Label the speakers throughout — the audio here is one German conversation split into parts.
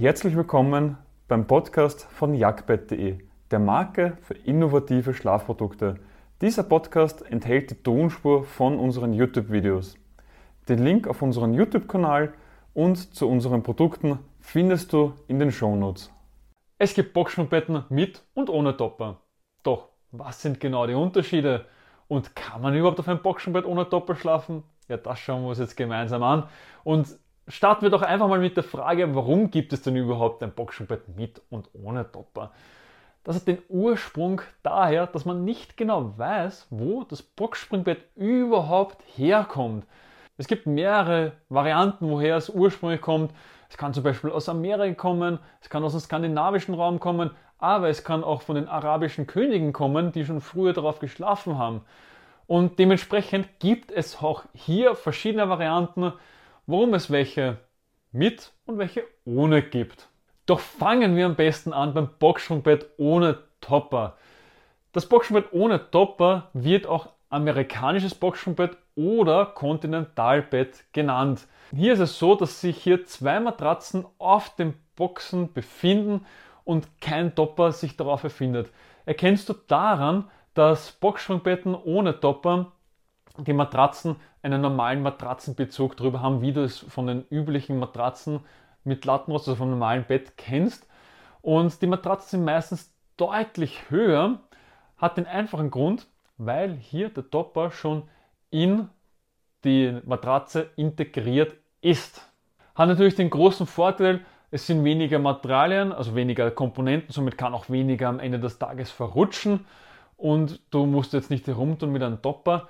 Speaker 1: Herzlich willkommen beim Podcast von jagdbett.de, der Marke für innovative Schlafprodukte. Dieser Podcast enthält die Tonspur von unseren YouTube-Videos. Den Link auf unseren YouTube-Kanal und zu unseren Produkten findest du in den Shownotes. Es gibt Boxspringbetten mit und ohne Topper. Doch, was sind genau die Unterschiede? Und kann man überhaupt auf einem Boxspringbett ohne Topper schlafen? Ja, das schauen wir uns jetzt gemeinsam an. Und starten wir doch einfach mal mit der Frage, warum gibt es denn überhaupt ein Boxspringbett mit und ohne Topper? Das hat den Ursprung daher, dass man nicht genau weiß, wo das Boxspringbett überhaupt herkommt. Es gibt mehrere Varianten, woher es ursprünglich kommt. Es kann zum Beispiel aus Amerika kommen, es kann aus dem skandinavischen Raum kommen, aber es kann auch von den arabischen Königen kommen, die schon früher darauf geschlafen haben. Und dementsprechend gibt es auch hier verschiedene Varianten, warum es welche mit und welche ohne gibt. Doch fangen wir am besten an beim Boxsprungbett ohne Topper. Das Boxsprungbett ohne Topper wird auch amerikanisches Boxsprungbett oder Kontinentalbett genannt. Hier ist es so, dass sich hier zwei Matratzen auf den Boxen befinden und kein Topper sich darauf befindet. Erkennst du daran, dass Boxsprungbetten ohne Topper die Matratzen einen normalen Matratzenbezug drüber haben, wie du es von den üblichen Matratzen mit Lattenrost, also vom normalen Bett kennst. Und die Matratzen sind meistens deutlich höher, hat den einfachen Grund, weil hier der Topper schon in die Matratze integriert ist. Hat natürlich den großen Vorteil, es sind weniger Materialien, also weniger Komponenten, somit kann auch weniger am Ende des Tages verrutschen und du musst jetzt nicht herumtun mit einem Topper.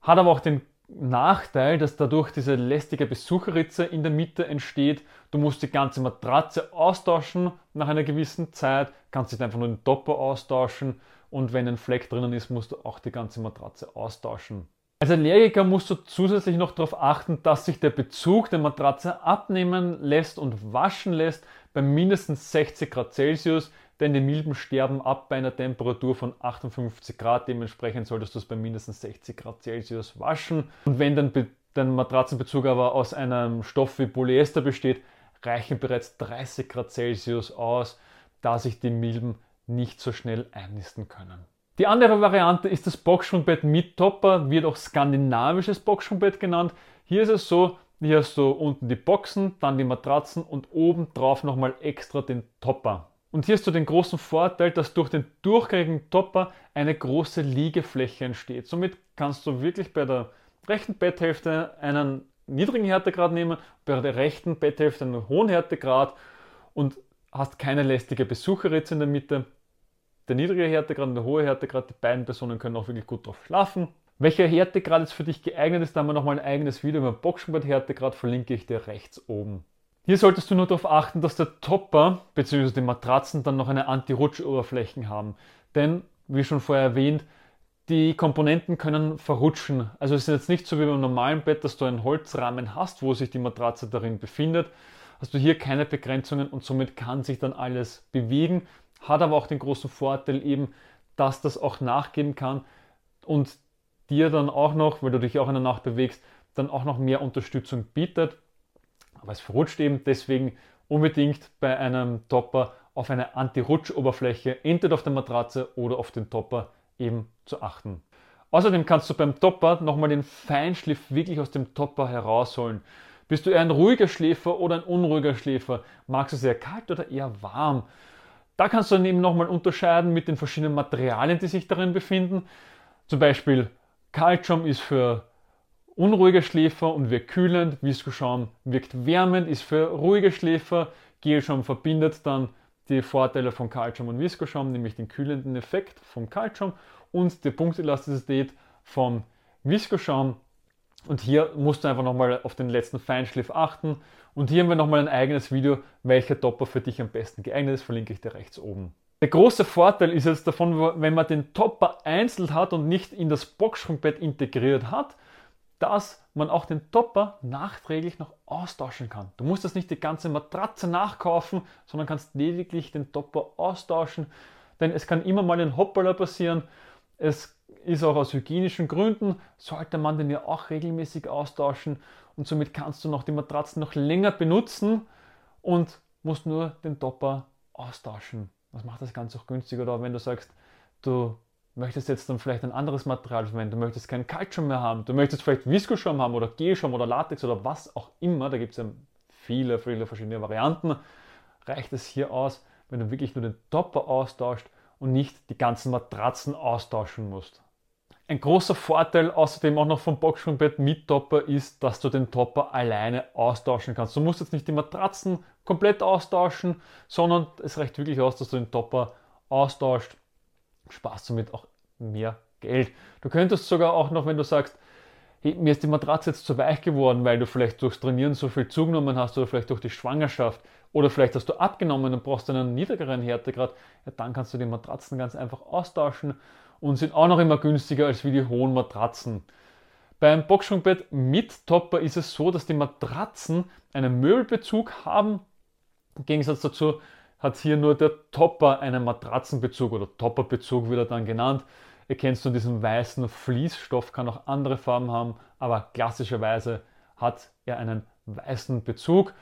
Speaker 1: Hat aber auch den Nachteil, dass dadurch diese lästige Besucherritze in der Mitte entsteht. Du musst die ganze Matratze austauschen nach einer gewissen Zeit, kannst nicht einfach nur den Topper austauschen und wenn ein Fleck drinnen ist, musst du auch die ganze Matratze austauschen. Als Allergiker musst du zusätzlich noch darauf achten, dass sich der Bezug der Matratze abnehmen lässt und waschen lässt bei mindestens 60 Grad Celsius, denn die Milben sterben ab bei einer Temperatur von 58 Grad. Dementsprechend solltest du es bei mindestens 60 Grad Celsius waschen. Und wenn dein, dein Matratzenbezug aber aus einem Stoff wie Polyester besteht, reichen bereits 30 Grad Celsius aus, da sich die Milben nicht so schnell einnisten können. Die andere Variante ist das Boxsprungbett mit Topper, wird auch skandinavisches Boxsprungbett genannt. Hier ist es so, hier hast du unten die Boxen, dann die Matratzen und oben drauf nochmal extra den Topper. Und hier hast du den großen Vorteil, dass durch den durchgängigen Topper eine große Liegefläche entsteht. Somit kannst du wirklich bei der rechten Betthälfte einen niedrigen Härtegrad nehmen, bei der rechten Betthälfte einen hohen Härtegrad und hast keine lästige Besucherritze in der Mitte der niedrige Härtegrad und der hohe Härtegrad, die beiden Personen können auch wirklich gut drauf schlafen. Welcher Härtegrad jetzt für dich geeignet ist, da haben wir nochmal ein eigenes Video über Boxsport-Härtegrad, verlinke ich dir rechts oben. Hier solltest du nur darauf achten, dass der Topper bzw. die Matratzen dann noch eine Anti-Rutsch-Oberflächen haben. Denn, wie schon vorher erwähnt, die Komponenten können verrutschen. Also es ist jetzt nicht so wie beim normalen Bett, dass du einen Holzrahmen hast, wo sich die Matratze darin befindet. Hast du hier keine Begrenzungen und somit kann sich dann alles bewegen hat aber auch den großen Vorteil eben, dass das auch nachgeben kann und dir dann auch noch, weil du dich auch in der Nacht bewegst, dann auch noch mehr Unterstützung bietet. Aber es verrutscht eben, deswegen unbedingt bei einem Topper auf eine Anti-Rutsch-Oberfläche, entweder auf der Matratze oder auf den Topper eben zu achten. Außerdem kannst du beim Topper nochmal den Feinschliff wirklich aus dem Topper herausholen. Bist du eher ein ruhiger Schläfer oder ein unruhiger Schläfer? Magst du sehr kalt oder eher warm? Da kannst du dann eben nochmal unterscheiden mit den verschiedenen Materialien, die sich darin befinden. Zum Beispiel Kaltschaum ist für unruhige Schläfer und wirkt kühlend, Viskoschaum wirkt wärmend, ist für ruhige Schläfer, Gelschaum verbindet dann die Vorteile von Kaltschaum und Viskoschaum, nämlich den kühlenden Effekt vom Kaltschaum und die Punktelastizität vom Viskoschaum. Und hier musst du einfach nochmal auf den letzten Feinschliff achten. Und hier haben wir nochmal ein eigenes Video, welcher Topper für dich am besten geeignet ist, verlinke ich dir rechts oben. Der große Vorteil ist jetzt davon, wenn man den Topper einzeln hat und nicht in das Boxsprungbett integriert hat, dass man auch den Topper nachträglich noch austauschen kann. Du musst das nicht die ganze Matratze nachkaufen, sondern kannst lediglich den Topper austauschen, denn es kann immer mal ein Hoppala passieren. Es ist auch aus hygienischen Gründen, sollte man den ja auch regelmäßig austauschen und somit kannst du noch die Matratzen noch länger benutzen und musst nur den Topper austauschen. Das macht das Ganze auch günstiger. Oder wenn du sagst, du möchtest jetzt dann vielleicht ein anderes Material verwenden, du möchtest keinen Kaltschaum mehr haben, du möchtest vielleicht Viskoschaum haben oder Gelschaum oder Latex oder was auch immer, da gibt es ja viele, viele verschiedene Varianten, reicht es hier aus, wenn du wirklich nur den Topper austauscht und nicht die ganzen Matratzen austauschen musst. Ein großer Vorteil außerdem auch noch vom Boxspringbett mit Topper ist, dass du den Topper alleine austauschen kannst. Du musst jetzt nicht die Matratzen komplett austauschen, sondern es reicht wirklich aus, dass du den Topper austauscht. Sparst somit auch mehr Geld. Du könntest sogar auch noch, wenn du sagst, hey, mir ist die Matratze jetzt zu weich geworden, weil du vielleicht durchs Trainieren so viel zugenommen hast oder vielleicht durch die Schwangerschaft oder vielleicht hast du abgenommen und brauchst einen niedrigeren Härtegrad, ja, dann kannst du die Matratzen ganz einfach austauschen und sind auch noch immer günstiger als wie die hohen Matratzen. Beim Boxsprungbett mit Topper ist es so, dass die Matratzen einen Möbelbezug haben. Im Gegensatz dazu hat hier nur der Topper einen Matratzenbezug oder Topperbezug wird er dann genannt. Erkennst du diesen weißen Fließstoff, kann auch andere Farben haben, aber klassischerweise hat er einen weißen Bezug.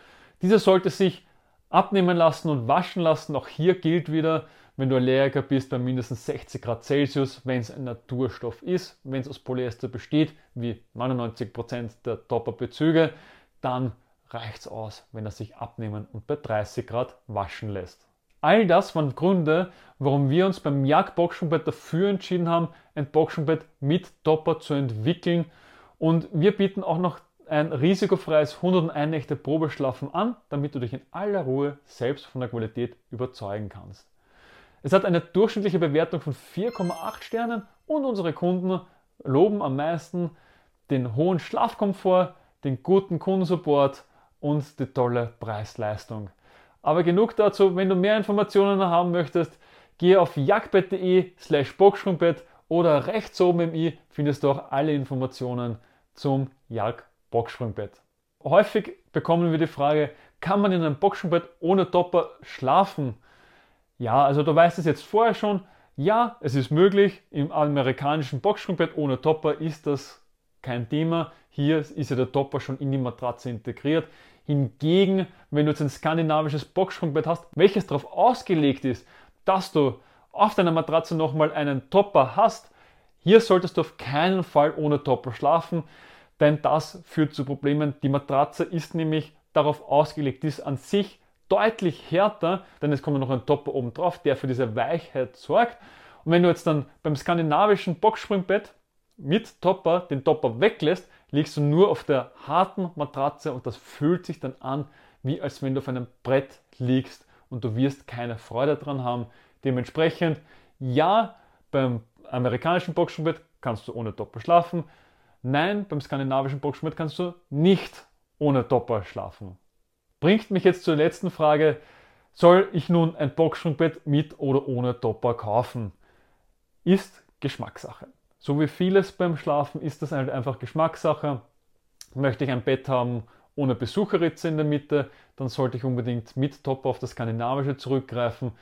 Speaker 1: Dieser sollte sich abnehmen lassen und waschen lassen. Auch hier gilt wieder, wenn du Allergiker bist, bei mindestens 60 Grad Celsius, wenn es ein Naturstoff ist, wenn es aus Polyester besteht, wie 99% der Topper-Bezüge, dann reicht es aus, wenn er sich abnehmen und bei 30 Grad waschen lässt. All das waren Gründe, warum wir uns beim Jagd Boxenbett dafür entschieden haben, ein Boxenbett mit Topper zu entwickeln. Und wir bieten auch noch ein risikofreies 101 Nächte Probeschlafen an, damit du dich in aller Ruhe selbst von der Qualität überzeugen kannst. Es hat eine durchschnittliche Bewertung von 4,8 Sternen und unsere Kunden loben am meisten den hohen Schlafkomfort, den guten Kundensupport und die tolle Preis-Leistung. Aber genug dazu, wenn du mehr Informationen haben möchtest, gehe auf jagdbett.de slash boxsprungbett oder rechts oben im i findest du auch alle Informationen zum Jag Boxsprungbett. Häufig bekommen wir die Frage, kann man in einem Boxsprungbett ohne Topper schlafen? Ja, also du weißt es jetzt vorher schon. Ja, es ist möglich. Im amerikanischen Boxsprungbett ohne Topper ist das kein Thema. Hier ist ja der Topper schon in die Matratze integriert. Hingegen, wenn du jetzt ein skandinavisches Boxsprungbett hast, welches darauf ausgelegt ist, dass du auf deiner Matratze nochmal einen Topper hast, hier solltest du auf keinen Fall ohne Topper schlafen denn das führt zu Problemen. Die Matratze ist nämlich darauf ausgelegt, ist an sich deutlich härter, denn es kommt noch ein Topper oben drauf, der für diese Weichheit sorgt. Und wenn du jetzt dann beim skandinavischen Boxspringbett mit Topper den Topper weglässt, liegst du nur auf der harten Matratze und das fühlt sich dann an, wie als wenn du auf einem Brett liegst und du wirst keine Freude dran haben. Dementsprechend, ja, beim amerikanischen Boxspringbett kannst du ohne Topper schlafen. Nein, beim skandinavischen Boxschmidt kannst du nicht ohne Topper schlafen. Bringt mich jetzt zur letzten Frage. Soll ich nun ein Boxspringbett mit oder ohne Topper kaufen? Ist Geschmackssache. So wie vieles beim Schlafen ist das halt einfach Geschmackssache. Möchte ich ein Bett haben ohne Besucherritze in der Mitte, dann sollte ich unbedingt mit Topper auf das skandinavische zurückgreifen.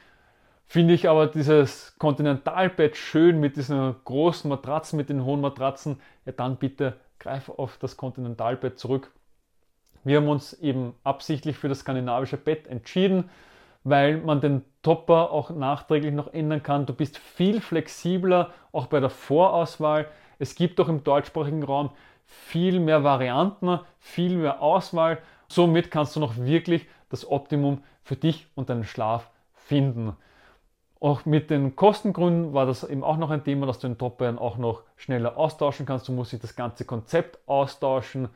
Speaker 1: Finde ich aber dieses Kontinentalbett schön mit diesen großen Matratzen, mit den hohen Matratzen, ja dann bitte greif auf das Kontinentalbett zurück. Wir haben uns eben absichtlich für das skandinavische Bett entschieden, weil man den Topper auch nachträglich noch ändern kann. Du bist viel flexibler, auch bei der Vorauswahl. Es gibt auch im deutschsprachigen Raum viel mehr Varianten, viel mehr Auswahl. Somit kannst du noch wirklich das Optimum für dich und deinen Schlaf finden. Auch mit den Kostengründen war das eben auch noch ein Thema, dass du den Top-Bayern auch noch schneller austauschen kannst. Du musst dich das ganze Konzept austauschen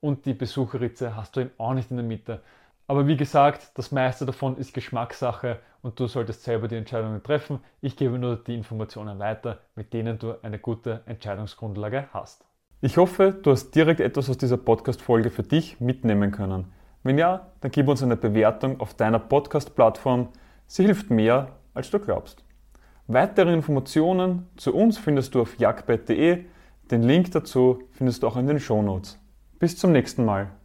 Speaker 1: und die Besucherritze hast du eben auch nicht in der Mitte. Aber wie gesagt, das meiste davon ist Geschmackssache und du solltest selber die Entscheidungen treffen. Ich gebe nur die Informationen weiter, mit denen du eine gute Entscheidungsgrundlage hast. Ich hoffe, du hast direkt etwas aus dieser Podcast-Folge für dich mitnehmen können. Wenn ja, dann gib uns eine Bewertung auf deiner Podcast-Plattform. Sie hilft mehr, als du glaubst. Weitere Informationen zu uns findest du auf jagdbett.de. Den Link dazu findest du auch in den Shownotes. Bis zum nächsten Mal.